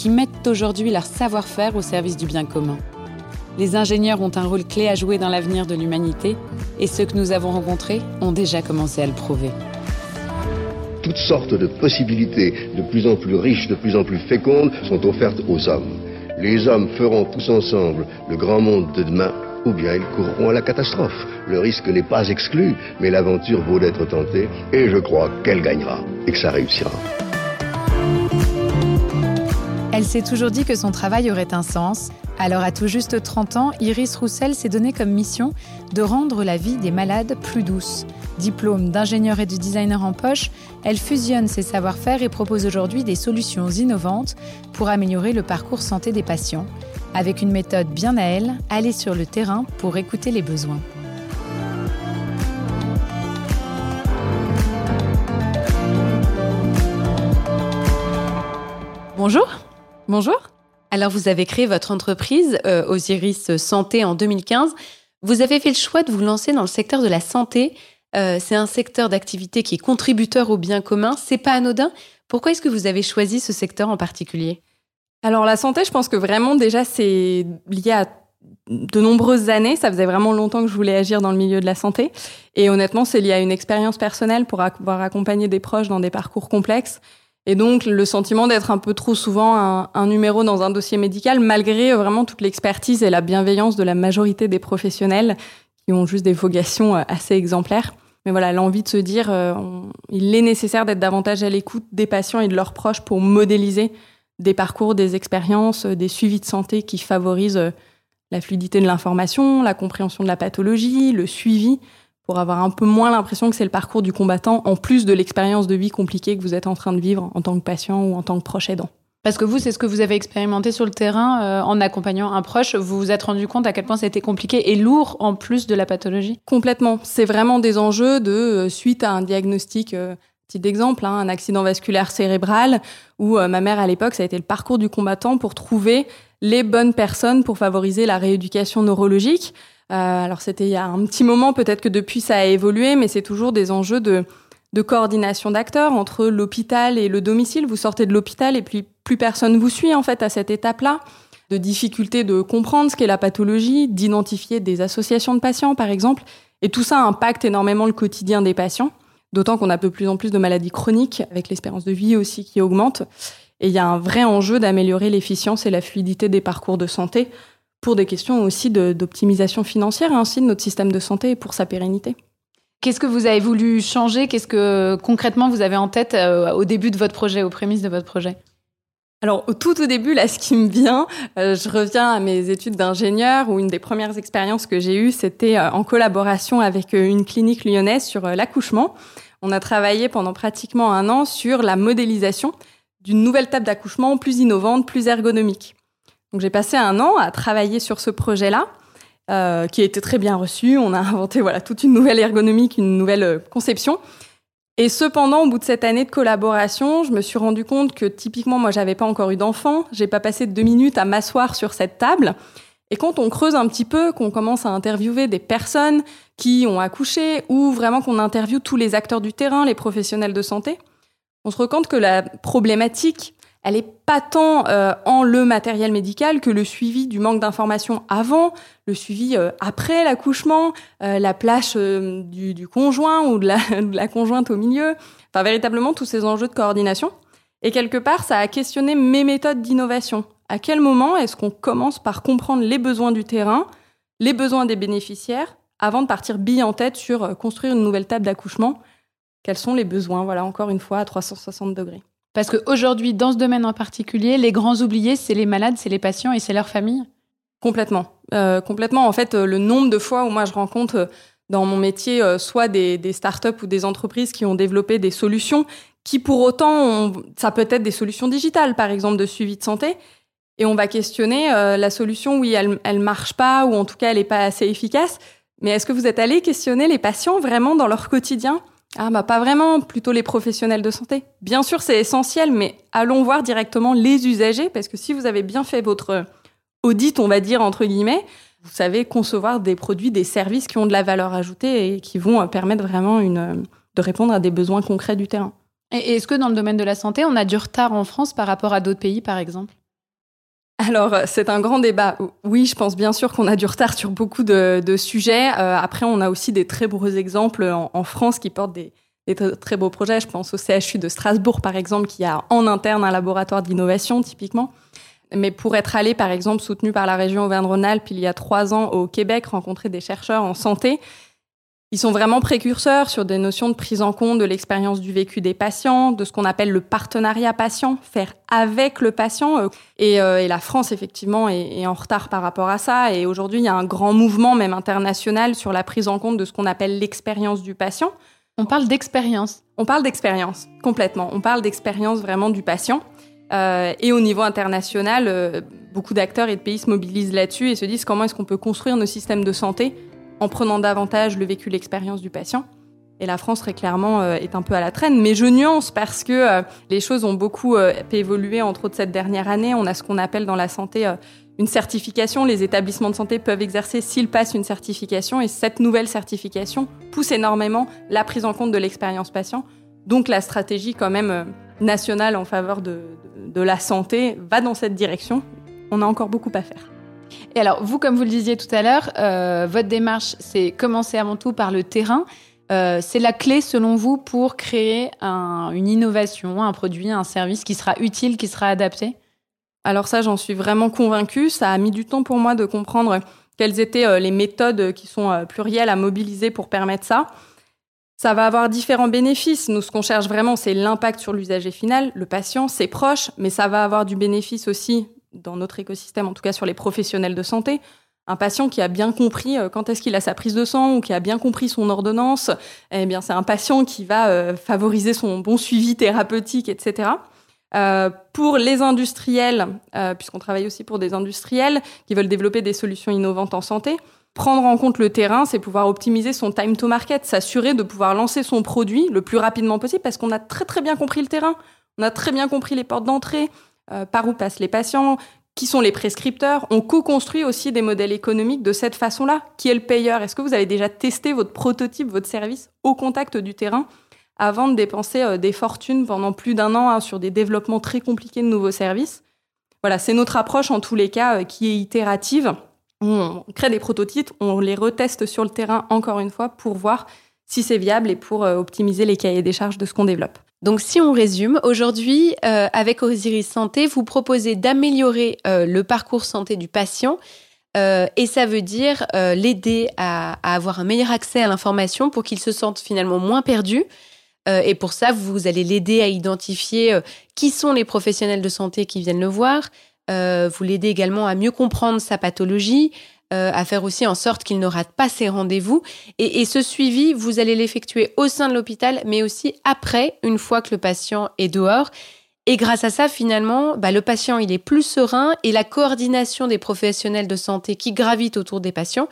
qui mettent aujourd'hui leur savoir-faire au service du bien commun. Les ingénieurs ont un rôle clé à jouer dans l'avenir de l'humanité et ceux que nous avons rencontrés ont déjà commencé à le prouver. Toutes sortes de possibilités de plus en plus riches, de plus en plus fécondes sont offertes aux hommes. Les hommes feront tous ensemble le grand monde de demain ou bien ils courront à la catastrophe. Le risque n'est pas exclu, mais l'aventure vaut d'être tentée et je crois qu'elle gagnera et que ça réussira. Elle s'est toujours dit que son travail aurait un sens. Alors à tout juste 30 ans, Iris Roussel s'est donné comme mission de rendre la vie des malades plus douce. Diplôme d'ingénieur et de designer en poche, elle fusionne ses savoir-faire et propose aujourd'hui des solutions innovantes pour améliorer le parcours santé des patients. Avec une méthode bien à elle, aller sur le terrain pour écouter les besoins. Bonjour. Bonjour. Alors, vous avez créé votre entreprise euh, Osiris Santé en 2015. Vous avez fait le choix de vous lancer dans le secteur de la santé. Euh, c'est un secteur d'activité qui est contributeur au bien commun. C'est pas anodin. Pourquoi est-ce que vous avez choisi ce secteur en particulier? Alors, la santé, je pense que vraiment, déjà, c'est lié à de nombreuses années. Ça faisait vraiment longtemps que je voulais agir dans le milieu de la santé. Et honnêtement, c'est lié à une expérience personnelle pour avoir accompagné des proches dans des parcours complexes. Et donc le sentiment d'être un peu trop souvent un, numéro dans un dossier médical, malgré vraiment toute l'expertise et la bienveillance de la majorité des professionnels qui ont juste des vocations euh, assez exemplaires. Mais voilà, l'envie de se dire, euh, il est nécessaire d'être davantage à l'écoute des patients et de leurs proches pour modéliser des parcours, des expériences, des suivis de santé qui favorisent euh, la fluidité de l'information, la compréhension de la pathologie, le suivi, pour avoir un peu moins l'impression que c'est le parcours du combattant, en plus de l'expérience de vie compliquée que vous êtes en train de vivre en tant que patient ou en tant que proche aidant. Parce que vous, c'est ce que vous avez expérimenté sur le terrain euh, en accompagnant un proche. Vous vous êtes rendu compte à quel point c'était compliqué et lourd en plus de la pathologie Complètement. C'est vraiment des enjeux de euh, suite à un diagnostic. Euh, petit exemple, hein, un accident vasculaire cérébral où ma mère à l'époque, ça a été le parcours du combattant pour trouver les bonnes personnes pour favoriser la rééducation neurologique. Euh, alors c'était il y a un petit moment, peut-être que depuis ça a évolué, mais c'est toujours des enjeux de, de coordination d'acteurs entre l'hôpital et le domicile. Vous sortez de l'hôpital et puis plus personne vous suit en fait à cette étape-là de difficulté de comprendre ce qu'est la pathologie, d'identifier des associations de patients par exemple. Et tout ça impacte énormément le quotidien des patients, d'autant qu'on a de plus en plus de maladies chroniques, avec l'espérance de vie aussi qui augmente. Et il y a un vrai enjeu d'améliorer l'efficience et la fluidité des parcours de santé pour des questions aussi d'optimisation financière ainsi de notre système de santé et pour sa pérennité. Qu'est-ce que vous avez voulu changer? Qu'est-ce que concrètement vous avez en tête euh, au début de votre projet, aux prémices de votre projet? Alors au tout au début, là, ce qui me vient, euh, je reviens à mes études d'ingénieur où une des premières expériences que j'ai eues, c'était euh, en collaboration avec une clinique lyonnaise sur l'accouchement. On a travaillé pendant pratiquement un an sur la modélisation d'une nouvelle table d'accouchement plus innovante, plus ergonomique. Donc j'ai passé un an à travailler sur ce projet-là, euh, qui a été très bien reçu. On a inventé voilà toute une nouvelle ergonomie, une nouvelle euh, conception. Et cependant, au bout de cette année de collaboration, je me suis rendu compte que typiquement, moi, j'avais pas encore eu d'enfant. J'ai pas passé deux minutes à m'asseoir sur cette table. Et quand on creuse un petit peu, qu'on commence à interviewer des personnes qui ont accouché ou vraiment qu'on interviewe tous les acteurs du terrain, les professionnels de santé, on se rend compte que la problématique, elle est pas tant euh, en le matériel médical que le suivi du manque d'informations avant, le suivi euh, après l'accouchement, euh, la plage du, du, conjoint ou de la, de la, conjointe au milieu, enfin véritablement tous ces enjeux de coordination. Et quelque part, ça a questionné mes méthodes d'innovation. À quel moment est-ce qu'on commence par comprendre les besoins du terrain, les besoins des bénéficiaires, avant de partir bille en tête sur euh, construire une nouvelle table d'accouchement? Quels sont les besoins? Voilà, encore une fois, à 360 degrés. Parce qu'aujourd'hui, dans ce domaine en particulier, les grands oubliés, c'est les malades, c'est les patients et c'est leurs familles Complètement. Euh, complètement. En fait, euh, le nombre de fois où moi je rencontre euh, dans mon métier soit des, des startups ou des entreprises qui ont développé des solutions qui pour autant, ça peut être des solutions digitales, par exemple de suivi de santé, et on va questionner la solution, oui, elle, elle marche pas, ou en tout cas elle est pas assez efficace, mais est-ce que vous êtes allé questionner les patients vraiment dans leur quotidien? Ah bah pas vraiment, plutôt les professionnels de santé. Bien sûr, c'est essentiel, mais allons voir directement les usagers, parce que si vous avez bien fait votre audit, on va dire entre guillemets, vous savez concevoir des produits, des services qui ont de la valeur ajoutée et qui vont euh, permettre vraiment une, euh, de répondre à des besoins concrets du terrain. Et est-ce que dans le domaine de la santé, on a du retard en France par rapport à d'autres pays, par exemple? Alors, euh, c'est un grand débat. Oui, je pense bien sûr qu'on a du retard sur beaucoup de, sujets. après, on a aussi des très beaux exemples en, France qui portent des, des, très beaux projets. Je pense au CHU de Strasbourg, par exemple, qui a en interne un laboratoire d'innovation, typiquement. Mais pour être allé, par exemple, soutenu par la région Auvergne-Rhône-Alpes il y a trois ans au Québec, rencontrer des chercheurs en santé, ils sont vraiment précurseurs sur des notions de prise en compte de l'expérience du vécu des patients, de ce qu'on appelle le partenariat patient, faire avec le patient. Euh, et, euh, et la France, effectivement, est, est, en retard par rapport à ça. Et aujourd'hui, il y a un grand mouvement, même international, sur la prise en compte de ce qu'on appelle l'expérience du patient. On parle d'expérience. On parle d'expérience, complètement. On parle d'expérience vraiment du patient. Euh, et au niveau international, euh, beaucoup d'acteurs et de pays se mobilisent là-dessus et se disent comment est-ce qu'on peut construire nos systèmes de santé en prenant davantage le vécu, l'expérience du patient. Et la France, très clairement, euh, est un peu à la traîne. Mais je nuance parce que euh, les choses ont beaucoup euh, évolué, entre autres cette dernière année. On a ce qu'on appelle dans la santé une certification. Les établissements de santé peuvent exercer s'ils passent une certification. Et cette nouvelle certification pousse énormément la prise en compte de l'expérience patient. Donc la stratégie quand même nationale en faveur de, de, la santé va dans cette direction. On a encore beaucoup à faire. Et alors, vous, comme vous le disiez tout à l'heure, euh, votre démarche, c'est commencer avant tout par le terrain. Euh, c'est la clé, selon vous, pour créer un, une innovation, un produit, un service qui sera utile, qui sera adapté? Alors ça, j'en suis vraiment convaincue. Ça a mis du temps pour moi de comprendre quelles étaient euh, les méthodes qui sont plurielles à mobiliser pour permettre ça. Ça va avoir différents bénéfices. Nous, ce qu'on cherche vraiment, c'est l'impact sur l'usager final, le patient, ses proches, mais ça va avoir du bénéfice aussi dans notre écosystème, en tout cas sur les professionnels de santé. Un patient qui a bien compris euh, quand est-ce qu'il a sa prise de sang ou qui a bien compris son ordonnance, eh bien, c'est un patient qui va euh, favoriser son bon suivi thérapeutique, etc. Euh, pour les industriels, puisqu'on travaille aussi pour des industriels qui veulent développer des solutions innovantes en santé, Prendre en compte le terrain, c'est pouvoir optimiser son time to market, s'assurer de pouvoir lancer son produit le plus rapidement possible parce qu'on a très très bien compris le terrain, on a très bien compris les portes d'entrée, euh, par où passent les patients, qui sont les prescripteurs. On co-construit aussi des modèles économiques de cette façon-là. Qui est le payeur? Est-ce que vous avez déjà testé votre prototype, votre service au contact du terrain avant de dépenser euh, des fortunes pendant plus d'un an hein, sur des développements très compliqués de nouveaux services? Voilà, c'est notre approche en tous les cas euh, qui est itérative on crée des prototypes, on les reteste sur le terrain encore une fois pour voir si c'est viable et pour optimiser les cahiers des charges de ce qu'on développe. Donc si on résume, aujourd'hui, euh, avec Osiris Santé, vous proposez d'améliorer euh, le parcours santé du patient euh, et ça veut dire l'aider à, avoir un meilleur accès à l'information pour qu'il se sente finalement moins perdu. Et pour ça, vous allez l'aider à identifier qui sont les professionnels de santé qui viennent le voir, vous l'aidez également à mieux comprendre sa pathologie, euh, à faire aussi en sorte qu'il ne rate pas ses rendez-vous. Et, ce suivi, vous allez l'effectuer au sein de l'hôpital, mais aussi après, une fois que le patient est dehors. Et grâce à ça, finalement, bah, le patient, il est plus serein et la coordination des professionnels de santé qui gravitent autour des patients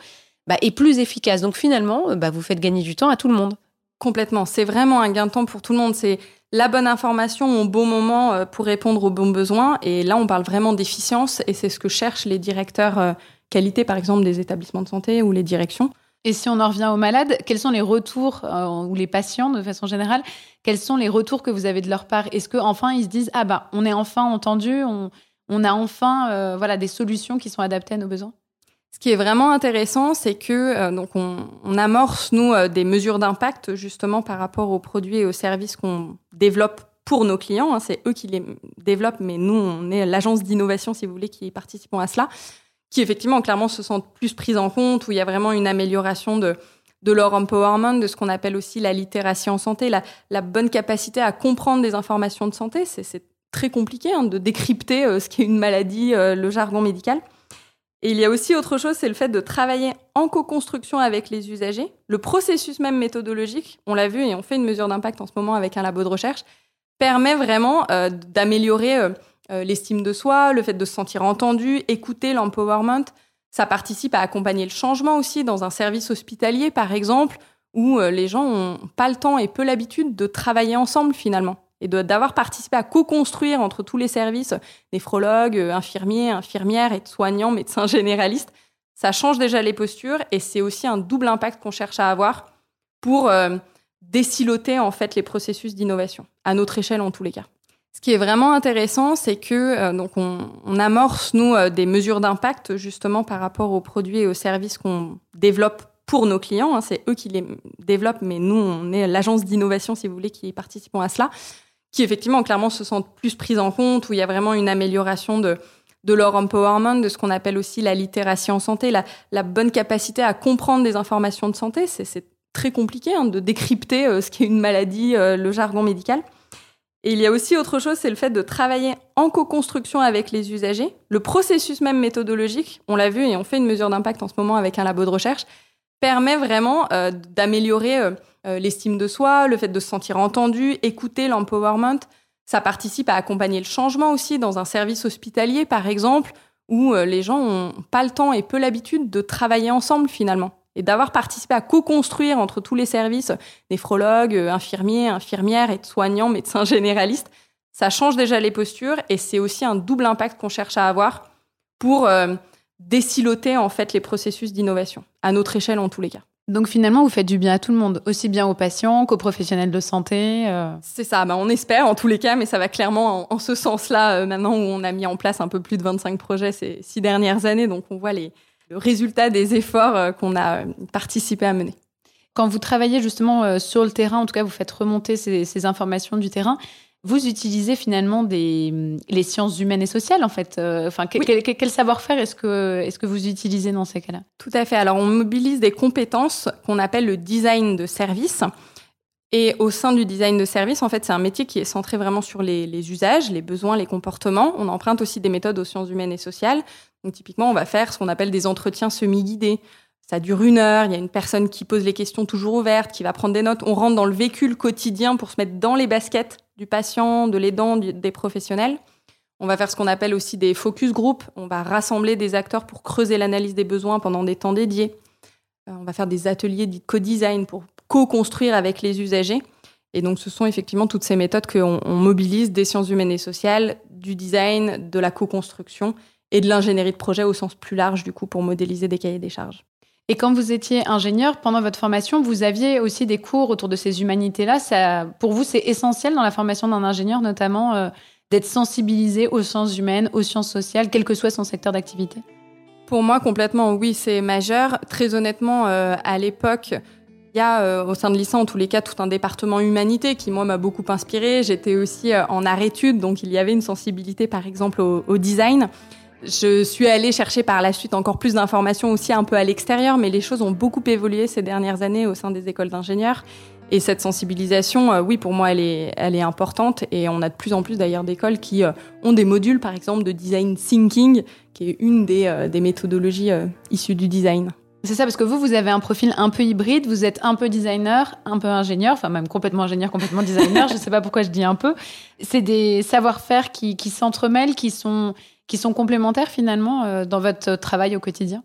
bah, est plus efficace. Donc finalement, bah, vous faites gagner du temps à tout le monde. Complètement. C'est vraiment un gain de temps pour tout le monde. C'est la bonne information au bon moment euh, pour répondre aux bons besoins. Et là, on parle vraiment d'efficience et c'est ce que cherchent les directeurs euh, qualité, par exemple, des établissements de santé ou les directions. Et si on en revient aux malades, quels sont les retours, euh, ou les patients de façon générale, quels sont les retours que vous avez de leur part? Est-ce qu'enfin ils se disent, ah bah, on est enfin entendu, on, on a enfin euh, voilà, des solutions qui sont adaptées à nos besoins? Ce qui est vraiment intéressant, c'est que euh, donc on, on, amorce nous euh, des mesures d'impact justement par rapport aux produits et aux services qu'on développe pour nos clients. Hein. c'est eux qui les développent, mais nous, on est l'agence d'innovation, si vous voulez, qui participons à cela, qui effectivement, clairement, se sentent plus prises en compte, où il y a vraiment une amélioration de, leur empowerment, de ce qu'on appelle aussi la littératie en santé, la, bonne capacité à comprendre des informations de santé. C'est très compliqué hein, de décrypter euh, ce qu'est une maladie, euh, le jargon médical. Et il y a aussi autre chose, c'est le fait de travailler en co-construction avec les usagers. Le processus même méthodologique, on l'a vu et on fait une mesure d'impact en ce moment avec un labo de recherche, permet vraiment euh, d'améliorer euh, euh, l'estime de soi, le fait de se sentir entendu, écouter l'empowerment. Ça participe à accompagner le changement aussi dans un service hospitalier, par exemple, où les gens n'ont pas le temps et peu l'habitude de travailler ensemble finalement et d'avoir participé à co-construire entre tous les services, néphrologues, euh, infirmiers, infirmières, et soignants, médecins généralistes, ça change déjà les postures et c'est aussi un double impact qu'on cherche à avoir pour euh, désiloter en fait les processus d'innovation, à notre échelle en tous les cas. Ce qui est vraiment intéressant, c'est que euh, donc on, amorce nous des mesures d'impact justement par rapport aux produits et aux services qu'on développe pour nos clients. Hein, c'est eux qui les développent, mais nous on est l'agence d'innovation si vous voulez qui participons à cela qui effectivement clairement se sentent plus prises en compte, où il y a vraiment une amélioration de, de leur empowerment, de ce qu'on appelle aussi la littératie en santé, la, la, bonne capacité à comprendre des informations de santé. C'est très compliqué hein, de décrypter euh, ce qu'est une maladie, euh, le jargon médical. Et il y a aussi autre chose, c'est le fait de travailler en co-construction avec les usagers. Le processus même méthodologique, on l'a vu et on fait une mesure d'impact en ce moment avec un labo de recherche, permet vraiment euh, d'améliorer euh, l'estime de soi, le fait de se sentir entendu, écouter l'empowerment. Ça participe à accompagner le changement aussi dans un service hospitalier, par exemple, où euh, les gens n'ont pas le temps et peu l'habitude de travailler ensemble finalement. Et d'avoir participé à co-construire entre tous les services, néphrologues, euh, infirmiers, infirmières, et soignants, médecins généralistes, ça change déjà les postures et c'est aussi un double impact qu'on cherche à avoir pour euh, en fait les processus d'innovation, à notre échelle en tous les cas. Donc finalement, vous faites du bien à tout le monde, aussi bien aux patients qu'aux professionnels de santé. Euh. C'est ça, bah, on espère en tous les cas, mais ça va clairement en, ce sens-là euh, maintenant où on a mis en place un peu plus de 25 projets ces six dernières années, donc on voit les, le résultat des efforts euh, qu'on a participé à mener. Quand vous travaillez justement sur le terrain, en tout cas vous faites remonter ces, ces informations du terrain, vous utilisez finalement des, les sciences humaines et sociales, en fait. Euh, enfin, quel, savoir-faire est-ce que, est-ce que vous utilisez dans ces cas-là? Tout à fait. Alors, on mobilise des compétences qu'on appelle le design de service. Et au sein du design de service, en fait, c'est un métier qui est centré vraiment sur les, les, usages, les besoins, les comportements. On emprunte aussi des méthodes aux sciences humaines et sociales. Typiquement, on va faire ce qu'on appelle des entretiens semi-guidés. Ça dure une heure, il y a une personne qui pose les questions toujours ouvertes, qui va prendre des notes. On rentre dans le véhicule quotidien pour se mettre dans les baskets du patient, de l'aidant, des professionnels. On va faire ce qu'on appelle aussi des focus group. On va rassembler des acteurs pour creuser l'analyse des besoins pendant des temps dédiés. Euh, on va faire des ateliers de co-design pour co-construire avec les usagers. Et donc, ce sont effectivement toutes ces méthodes qu'on mobilise des sciences humaines et sociales, du design, de la co-construction et de l'ingénierie de projet au sens plus large, du coup, pour modéliser des cahiers des charges. Et quand vous étiez ingénieur, pendant votre formation, vous aviez aussi des cours autour de ces humanités-là. Ça, pour vous, c'est essentiel dans la formation d'un ingénieur, notamment euh, d'être sensibilisé aux sciences humaines, aux sciences sociales, quel que soit son secteur d'activité? Pour moi, complètement, oui, c'est majeur. Très honnêtement, euh, à l'époque, il y a euh, au sein de l'ISA, en tous les cas, tout un département humanité qui, moi, m'a beaucoup inspiré. J'étais aussi en arrêt-études, donc il y avait une sensibilité, par exemple, au, au design. Je suis allée chercher par la suite encore plus d'informations aussi un peu à l'extérieur, mais les choses ont beaucoup évolué ces dernières années au sein des écoles d'ingénieurs. Et cette sensibilisation, euh, oui, pour moi, elle est, elle est importante. Et on a de plus en plus d'ailleurs d'écoles qui euh, ont des modules, par exemple, de design thinking, qui est une des, euh, des méthodologies issues du design. C'est ça, parce que vous, vous avez un profil un peu hybride, vous êtes un peu designer, un peu ingénieur, enfin même complètement ingénieur, complètement designer, je ne sais pas pourquoi je dis un peu. C'est des savoir-faire qui, qui s'entremêlent, qui sont, qui sont complémentaires finalement euh, dans votre travail au quotidien?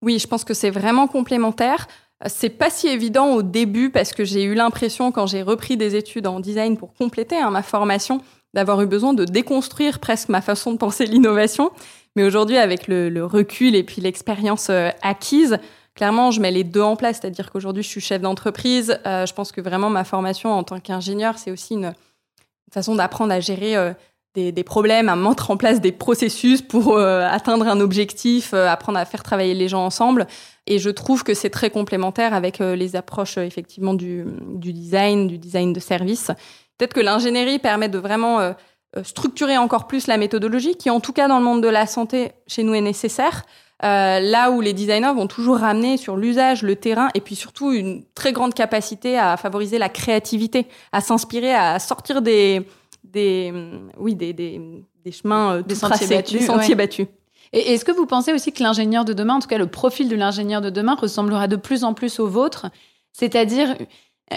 Oui, je pense que c'est vraiment complémentaire. C'est pas si évident au début parce que j'ai eu l'impression quand j'ai repris des études en design pour compléter hein, ma formation d'avoir eu besoin de déconstruire presque ma façon de penser l'innovation. Mais aujourd'hui, avec le, recul et puis l'expérience euh, acquise, clairement, je mets les deux en place. C'est-à-dire qu'aujourd'hui, je suis chef d'entreprise. Euh, je pense que vraiment ma formation en tant qu'ingénieur, c'est aussi une façon d'apprendre à gérer des, problèmes, à mettre en place des processus pour euh, atteindre un objectif, euh, apprendre à faire travailler les gens ensemble. Et je trouve que c'est très complémentaire avec euh, les approches effectivement du, du, design, du design de service. Peut-être que l'ingénierie permet de vraiment euh, euh, structurer encore plus la méthodologie, qui en tout cas dans le monde de la santé chez nous est nécessaire. Euh, là où les designers vont toujours ramener sur l'usage, le terrain, et puis surtout une très grande capacité à favoriser la créativité, à s'inspirer, à sortir des, des, oui, des, des, des chemins, des sentiers battus. Des sentiers battus. Et est-ce que vous pensez aussi que l'ingénieur de demain, en tout cas le profil de l'ingénieur de demain, ressemblera de plus en plus au vôtre? C'est-à-dire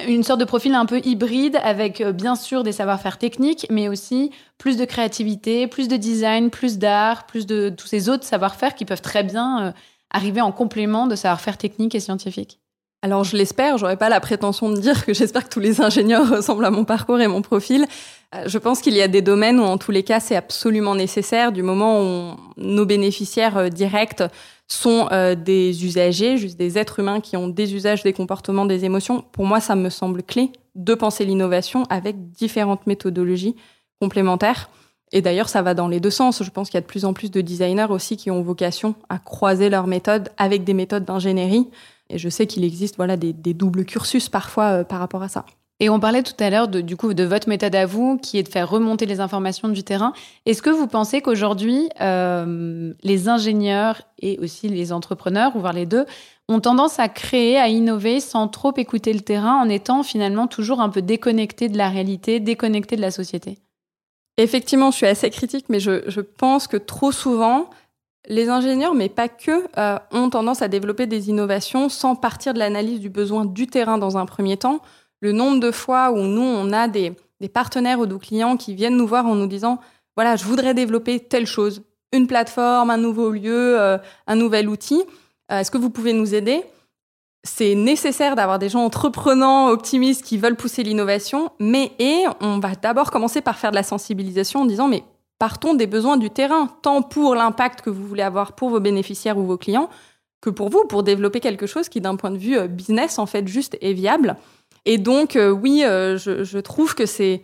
une sorte de profil un peu hybride avec euh, bien sûr des savoir-faire techniques, mais aussi plus de créativité, plus de design, plus d'art, plus de tous ces autres savoir-faire qui peuvent très bien euh, arriver en complément de savoir-faire technique et scientifique? Alors je l'espère, j'aurais pas la prétention de dire que j'espère que tous les ingénieurs ressemblent à mon parcours et mon profil. Euh, je pense qu'il y a des domaines où en tous les cas c'est absolument nécessaire du moment où nos bénéficiaires euh, directs sont euh, des usagers, juste des êtres humains qui ont des usages, des comportements, des émotions. Pour moi, ça me semble clé de penser l'innovation avec différentes méthodologies complémentaires. Et d'ailleurs, ça va dans les deux sens. Je pense qu'il y a de plus en plus de designers aussi qui ont vocation à croiser leurs méthodes avec des méthodes d'ingénierie et je sais qu'il existe voilà des, doubles cursus parfois euh, par rapport à ça. Et on parlait tout à l'heure de, du coup de votre méthode à vous, qui est de faire remonter les informations du terrain. Est-ce que vous pensez qu'aujourd'hui, euh, les ingénieurs et aussi les entrepreneurs, ou voir les deux, ont tendance à créer, à innover sans trop écouter le terrain, en étant finalement toujours un peu déconnectés de la réalité, déconnectés de la société? Effectivement, je suis assez critique, mais je, je pense que trop souvent, les ingénieurs, mais pas que, euh, ont tendance à développer des innovations sans partir de l'analyse du besoin du terrain dans un premier temps. Le nombre de fois où nous, on a des, partenaires ou des clients qui viennent nous voir en nous disant, voilà, je voudrais développer telle chose, une plateforme, un nouveau lieu, euh, un nouvel outil. Euh, est-ce que vous pouvez nous aider? C'est nécessaire d'avoir des gens entreprenants, optimistes, qui veulent pousser l'innovation, mais et on va d'abord commencer par faire de la sensibilisation en disant, mais partons des besoins du terrain, tant pour l'impact que vous voulez avoir pour vos bénéficiaires ou vos clients, que pour vous, pour développer quelque chose qui, d'un point de vue euh, business, en fait, juste est viable. Et donc, euh, oui, euh, je, trouve que c'est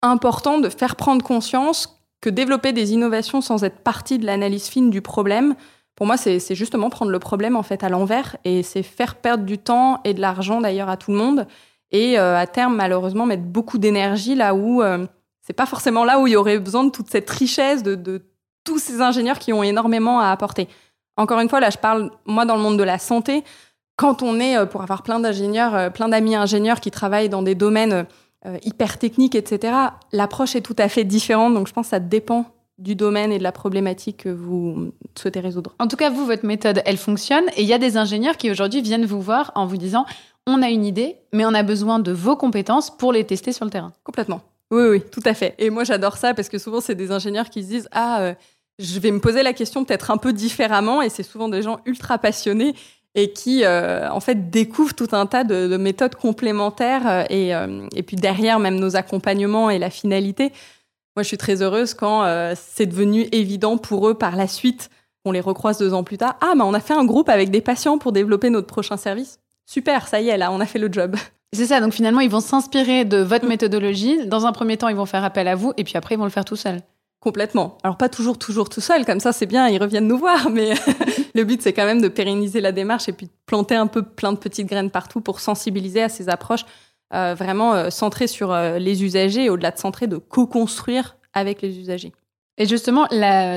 important de faire prendre conscience que développer des innovations sans être partie de l'analyse fine du problème, pour moi, c'est justement prendre le problème en fait à l'envers et c'est faire perdre du temps et de l'argent d'ailleurs à tout le monde et à terme malheureusement mettre beaucoup d'énergie là où c'est pas forcément là où il y aurait besoin de toute cette richesse de, tous ces ingénieurs qui ont énormément à apporter. Encore une fois, là, je parle, moi, dans le monde de la santé, quand on est, euh, pour avoir plein d'ingénieurs, euh, plein d'amis ingénieurs qui travaillent dans des domaines euh, hyper techniques, etc., l'approche est tout à fait différente. Donc, je pense que ça dépend du domaine et de la problématique que vous souhaitez résoudre. En tout cas, vous, votre méthode, elle fonctionne. Et il y a des ingénieurs qui aujourd'hui viennent vous voir en vous disant, on a une idée, mais on a besoin de vos compétences pour les tester sur le terrain. Complètement. Oui, oui, tout à fait. Et moi, j'adore ça parce que souvent, c'est des ingénieurs qui se disent Ah, euh, je vais me poser la question peut-être un peu différemment. Et c'est souvent des gens ultra passionnés et qui, euh, en fait, découvrent tout un tas de, méthodes complémentaires. Euh, et, puis derrière, même nos accompagnements et la finalité. Moi, je suis très heureuse quand c'est devenu évident pour eux par la suite. On les recroise deux ans plus tard. Ah, mais on a fait un groupe avec des patients pour développer notre prochain service. Super, ça y est, là, on a fait le job. C'est ça, donc finalement, ils vont s'inspirer de votre méthodologie. Dans un premier temps, ils vont faire appel à vous, et puis après, ils vont le faire tout seuls. Complètement. Alors pas toujours, toujours tout seul, comme ça c'est bien, ils reviennent nous voir, mais le but c'est quand même de pérenniser la démarche et puis de planter un peu plein de petites graines partout pour sensibiliser à ces approches euh, vraiment euh, centrées sur euh, les usagers et au-delà de centrées, de co-construire avec les usagers. Et justement,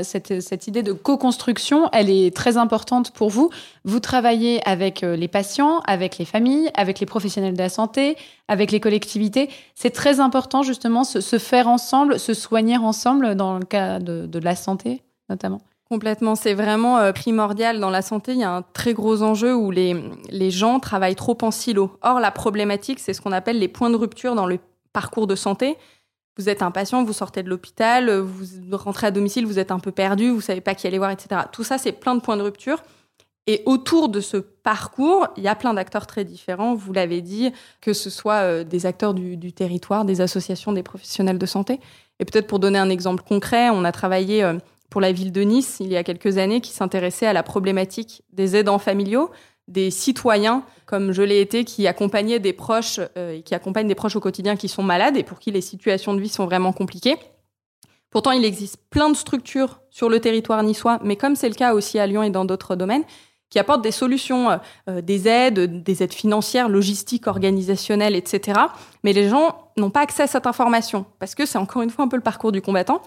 cette, idée de co-construction, elle est très importante pour vous. Vous travaillez avec euh, les patients, avec les familles, avec les professionnels de la santé, avec les collectivités. C'est très important justement se, se, faire ensemble, se soigner ensemble dans le cas de, la santé notamment. Complètement, c'est vraiment euh, primordial. Dans la santé, il y a un très gros enjeu où les, les gens travaillent trop en silo. Or, la problématique, c'est ce qu'on appelle les points de rupture dans le parcours de santé vous êtes un patient, vous sortez de l'hôpital, vous rentrez à domicile, vous êtes un peu perdu, vous savez pas qui aller voir, etc. Tout ça, c'est plein de points de rupture. Et autour de ce parcours, il y a plein d'acteurs très différents, vous l'avez dit, que ce soit euh, des acteurs du, territoire, des associations, des professionnels de santé. Et peut-être pour donner un exemple concret, on a travaillé euh, pour la ville de Nice il y a quelques années qui s'intéressait à la problématique des aidants familiaux des citoyens, comme je l'ai été, qui accompagnaient des proches euh, qui accompagnent des proches au quotidien qui sont malades et pour qui les situations de vie sont vraiment compliquées. Pourtant, il existe plein de structures sur le territoire niçois, mais comme c'est le cas aussi à Lyon et dans d'autres domaines, qui apportent des solutions, euh, des aides, des aides financières, logistiques, organisationnelles, etc. Mais les gens n'ont pas accès à cette information parce que c'est encore une fois un peu le parcours du combattant.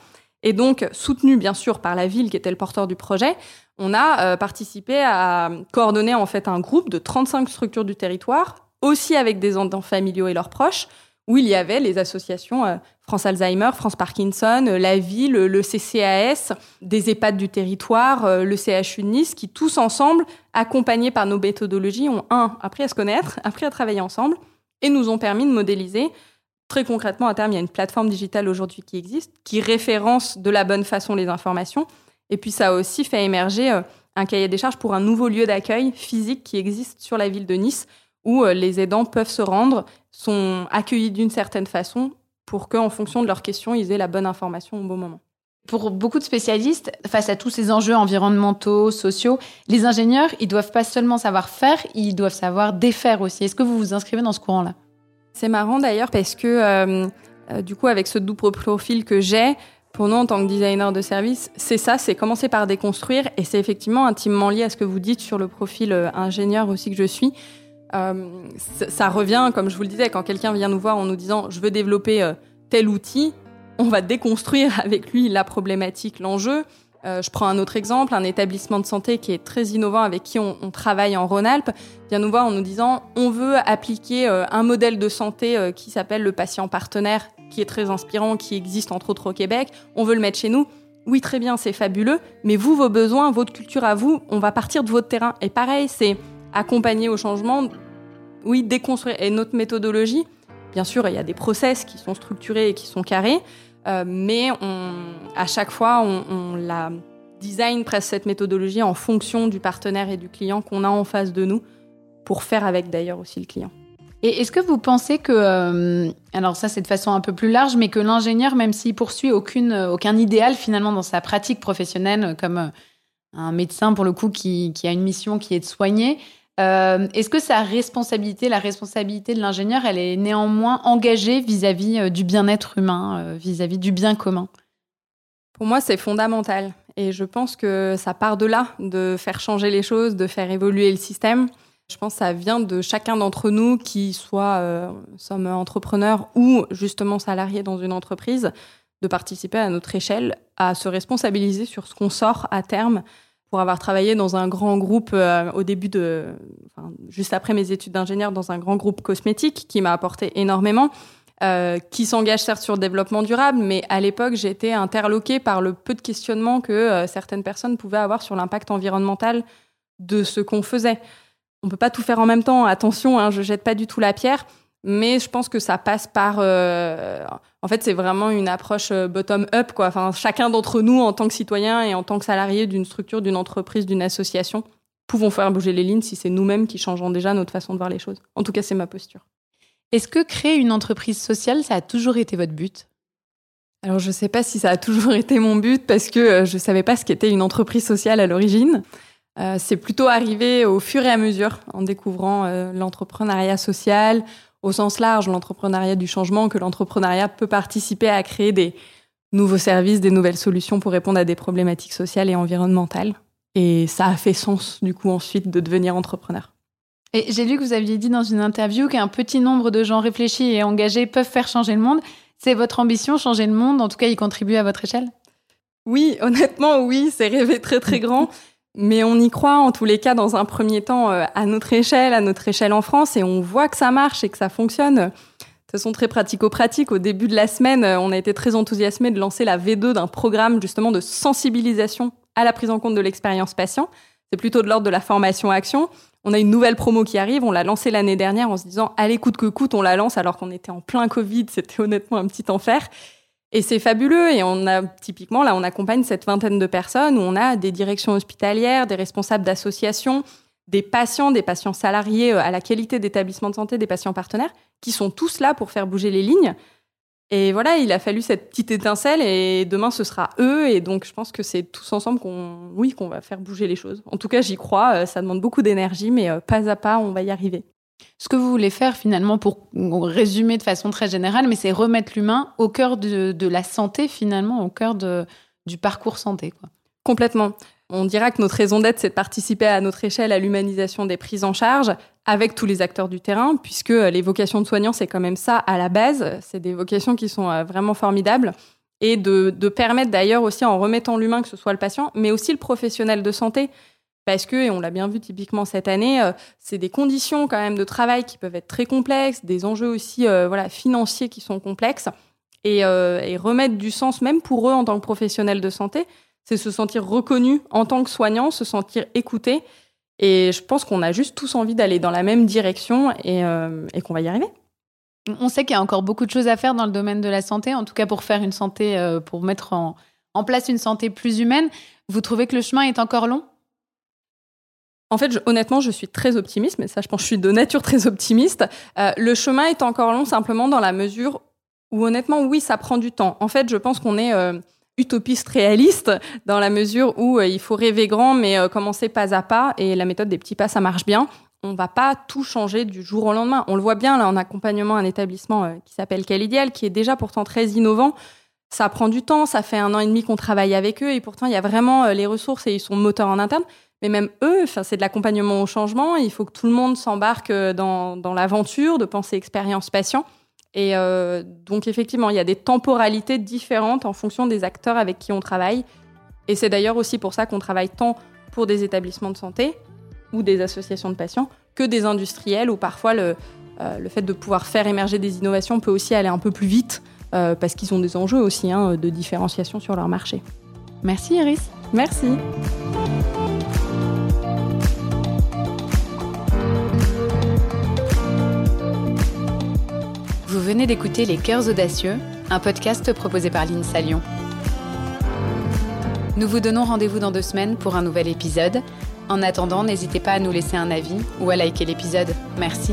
Et donc, soutenu bien sûr par la ville qui était le porteur du projet, on a participé à coordonner en fait un groupe de 35 structures du territoire, aussi avec des enfants familiaux et leurs proches, où il y avait les associations euh, France Alzheimer, France Parkinson, euh, la ville, le CCAS, des EHPAD du territoire, euh, le CHU de Nice, qui tous ensemble, accompagnés par nos méthodologies, ont un appris à se connaître, appris à travailler ensemble, et nous ont permis de modéliser très concrètement à terme. Il y a une plateforme digitale aujourd'hui qui existe, qui référence de la bonne façon les informations, et puis ça a aussi fait émerger un cahier des charges pour un nouveau lieu d'accueil physique qui existe sur la ville de Nice où euh, les aidants peuvent se rendre, sont accueillis d'une certaine façon pour qu'en fonction de leurs questions, ils aient la bonne information au bon moment. Pour beaucoup de spécialistes, face à tous ces enjeux environnementaux, sociaux, les ingénieurs, ils doivent pas seulement savoir faire, ils doivent savoir défaire aussi. Est-ce que vous vous inscrivez dans ce courant-là? C'est marrant d'ailleurs parce que euh, euh, du coup, avec ce double profil que j'ai, pour nous en tant que designer de service, c'est ça, c'est commencer par déconstruire et c'est effectivement intimement lié à ce que vous dites sur le profil ingénieur aussi que je suis. Euh, ça revient, comme je vous le disais, quand quelqu'un vient nous voir en nous disant je veux développer euh, tel outil, on va déconstruire avec lui la problématique, l'enjeu. Euh, je prends un autre exemple, un établissement de santé qui est très innovant avec qui on, travaille en Rhône-Alpes vient nous voir en nous disant on veut appliquer un modèle de santé qui s'appelle le patient partenaire, qui est très inspirant, qui existe entre autres au Québec. On veut le mettre chez nous. Oui, très bien, c'est fabuleux, mais vous, vos besoins, votre culture à vous, on va partir de votre terrain. Et pareil, c'est accompagner au changement, oui, déconstruire. Et notre méthodologie, bien sûr, il y a des process qui sont structurés et qui sont carrés, euh, mais à chaque fois, on, on, la design presque cette méthodologie en fonction du partenaire et du client qu'on a en face de nous, pour faire avec d'ailleurs aussi le client. Et est-ce que vous pensez que, euh, alors ça c'est de façon un peu plus large, mais que l'ingénieur, même s'il poursuit aucune, aucun idéal finalement dans sa pratique professionnelle, comme un médecin pour le coup qui, a une mission qui est de soigner, euh, est-ce que sa responsabilité, la responsabilité de l'ingénieur, elle est néanmoins engagée vis-à-vis euh, du bien-être humain, euh, vis-à-vis du bien commun? Pour moi, c'est fondamental. Et je pense que ça part de là, de faire changer les choses, de faire évoluer le système. Je pense que ça vient de chacun d'entre nous, qui soit sommes entrepreneurs ou justement salariés dans une entreprise, de participer à notre échelle à se responsabiliser sur ce qu'on sort à terme pour avoir travaillé dans un grand groupe euh, au début de, juste après mes études d'ingénieur, dans un grand groupe cosmétique qui m'a apporté énormément, euh, qui s'engage certes sur le développement durable, mais à l'époque été interloquée par le peu de questionnements que euh, certaines personnes pouvaient avoir sur l'impact environnemental de ce qu'on faisait. On peut pas tout faire en même temps. Attention, hein, je jette pas du tout la pierre, mais je pense que ça passe par euh, en fait c'est vraiment une approche euh, bottom up quoi. Enfin chacun d'entre nous en tant que citoyen et en tant que salarié d'une structure d'une entreprise d'une association pouvons faire bouger les lignes si c'est nous-mêmes qui changeons déjà notre façon de voir les choses. En tout cas c'est ma posture. Est-ce que créer une entreprise sociale ça a toujours été votre but? Alors je sais pas si ça a toujours été mon but parce que euh, je savais pas ce qu'était une entreprise sociale à l'origine c'est plutôt arrivé au fur et à mesure en découvrant l'entrepreneuriat social au sens large, l'entrepreneuriat du changement, que l'entrepreneuriat peut participer à créer des nouveaux services, des nouvelles solutions pour répondre à des problématiques sociales et environnementales. Et ça a fait sens, du coup, ensuite, de devenir entrepreneur. Et j'ai lu que vous aviez dit dans une interview qu'un petit nombre de gens réfléchis et engagés peuvent faire changer le monde. C'est votre ambition, changer le monde? En tout cas, y contribuer à votre échelle? Oui, honnêtement, oui, c'est rêver très très grand. Mais on y croit en tous les cas dans un premier temps euh, à notre échelle, à notre échelle en France, et on voit que ça marche et que ça fonctionne. De façon très pratico-pratique, au début de la semaine, euh, on a été très enthousiasmés de lancer la V2 d'un programme justement de sensibilisation à la prise en compte de l'expérience patient. C'est plutôt de l'ordre de la formation-action. On a une nouvelle promo qui arrive, on l'a lancée l'année dernière en se disant allez coûte que coûte, on la lance alors qu'on était en plein Covid, c'était honnêtement un petit enfer. Et c'est fabuleux. Et on a, typiquement, là, on accompagne cette vingtaine de personnes où on a des directions hospitalières, des responsables d'associations, des patients, des patients salariés euh, à la qualité d'établissement de santé, des patients partenaires, qui sont tous là pour faire bouger les lignes. Et voilà, il a fallu cette petite étincelle et demain ce sera eux. Et donc je pense que c'est tous ensemble qu'on, oui, qu'on va faire bouger les choses. En tout cas, j'y crois. Euh, ça demande beaucoup d'énergie, mais euh, pas à pas, on va y arriver. Ce que vous voulez faire finalement, pour résumer de façon très générale, mais c'est remettre l'humain au cœur de, la santé finalement, au cœur du parcours santé. Quoi. Complètement. On dira que notre raison d'être, c'est de participer à notre échelle à l'humanisation des prises en charge avec tous les acteurs du terrain, puisque les vocations de soignants, c'est quand même ça à la base. C'est des vocations qui sont vraiment formidables et de, permettre d'ailleurs aussi en remettant l'humain, que ce soit le patient, mais aussi le professionnel de santé. Parce que, et on l'a bien vu typiquement cette année, euh, c'est des conditions quand même de travail qui peuvent être très complexes, des enjeux aussi euh, voilà, financiers qui sont complexes. Euh, et, remettre du sens, même pour eux en tant que professionnels de santé, c'est se sentir reconnu en tant que soignant, se sentir écouté. Et je pense qu'on a juste tous envie d'aller dans la même direction et qu'on va y arriver. On sait qu'il y a encore beaucoup de choses à faire dans le domaine de la santé, en tout cas pour faire une santé, pour mettre en, place une santé plus humaine. Vous trouvez que le chemin est encore long? En fait, honnêtement, je suis très optimiste, mais ça, je pense que je suis de nature très optimiste. Euh, le chemin est encore long simplement dans la mesure où, honnêtement, oui, ça prend du temps. En fait, je pense qu'on est euh, utopiste réaliste dans la mesure où il faut rêver grand, mais commencer pas à pas. Et la méthode des petits pas, ça marche bien on va pas tout changer du jour au lendemain. On le voit bien là en accompagnement un établissement euh, qui s'appelle Quel Idéal, qui est déjà pourtant très innovant. Ça prend du temps, ça fait un an et demi qu'on travaille avec eux et pourtant il y a vraiment euh, les ressources et ils sont moteurs en interne. Mais même eux, c'est de l'accompagnement au changement. Il faut que tout le monde s'embarque euh, dans, l'aventure de penser expérience patient. Et donc effectivement, il y a des temporalités différentes en fonction des acteurs avec qui on travaille. Et c'est d'ailleurs aussi pour ça qu'on travaille tant pour des établissements de santé ou des associations de patients que des industriels où parfois le, euh, le fait de pouvoir faire émerger des innovations peut aussi aller un peu plus vite euh, parce qu'ils ont des enjeux aussi hein, de différenciation sur leur marché. Merci Iris. Merci. Vous venez d'écouter Les Cœurs Audacieux, un podcast proposé par l'INSA Lyon. Nous vous donnons rendez-vous dans deux semaines pour un nouvel épisode. En attendant, n'hésitez pas à nous laisser un avis ou à liker l'épisode. Merci.